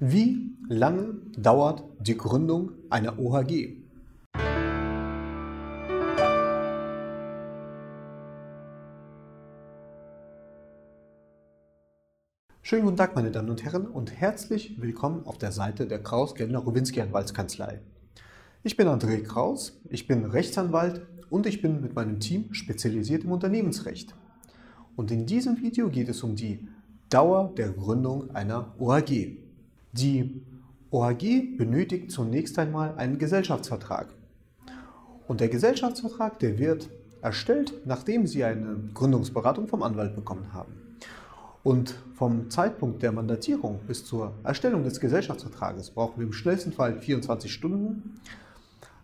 Wie lange dauert die Gründung einer OHG? Schönen guten Tag, meine Damen und Herren, und herzlich willkommen auf der Seite der Kraus Gellner Rowinski Anwaltskanzlei. Ich bin André Kraus, ich bin Rechtsanwalt und ich bin mit meinem Team spezialisiert im Unternehmensrecht. Und in diesem Video geht es um die Dauer der Gründung einer OHG. Die OHG benötigt zunächst einmal einen Gesellschaftsvertrag. Und der Gesellschaftsvertrag, der wird erstellt, nachdem Sie eine Gründungsberatung vom Anwalt bekommen haben. Und vom Zeitpunkt der Mandatierung bis zur Erstellung des Gesellschaftsvertrages brauchen wir im schnellsten Fall 24 Stunden.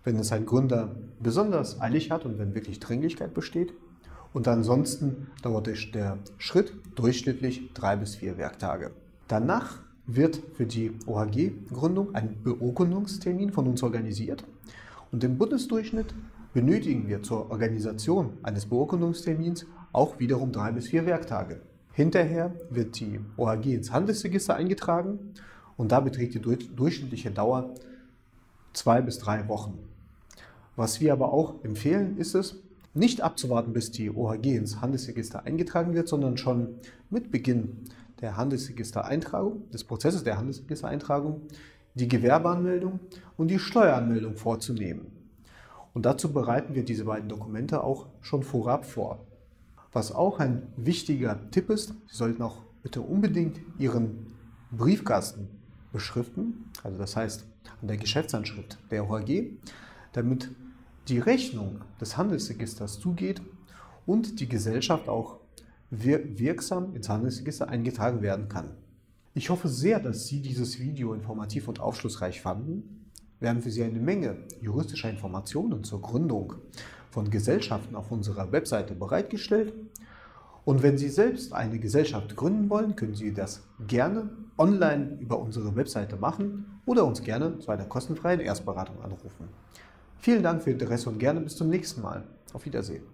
Wenn es ein Gründer besonders eilig hat und wenn wirklich Dringlichkeit besteht. Und ansonsten dauert der Schritt durchschnittlich drei bis vier Werktage. Danach wird für die OHG-Gründung ein Beurkundungstermin von uns organisiert. Und im Bundesdurchschnitt benötigen wir zur Organisation eines Beurkundungstermins auch wiederum drei bis vier Werktage. Hinterher wird die OHG ins Handelsregister eingetragen und da beträgt die durchschnittliche Dauer zwei bis drei Wochen. Was wir aber auch empfehlen, ist es, nicht abzuwarten, bis die OHG ins Handelsregister eingetragen wird, sondern schon mit Beginn der Handelsregistereintragung, des Prozesses der Handelsregistereintragung, die Gewerbeanmeldung und die Steueranmeldung vorzunehmen. Und dazu bereiten wir diese beiden Dokumente auch schon vorab vor. Was auch ein wichtiger Tipp ist, Sie sollten auch bitte unbedingt Ihren Briefkasten beschriften, also das heißt an der Geschäftsanschrift der OHG, damit die Rechnung des Handelsregisters zugeht und die Gesellschaft auch wirksam ins Handelsregister eingetragen werden kann. Ich hoffe sehr, dass Sie dieses Video informativ und aufschlussreich fanden. Wir haben für Sie eine Menge juristischer Informationen zur Gründung von Gesellschaften auf unserer Webseite bereitgestellt. Und wenn Sie selbst eine Gesellschaft gründen wollen, können Sie das gerne online über unsere Webseite machen oder uns gerne zu einer kostenfreien Erstberatung anrufen. Vielen Dank für Ihr Interesse und gerne bis zum nächsten Mal. Auf Wiedersehen.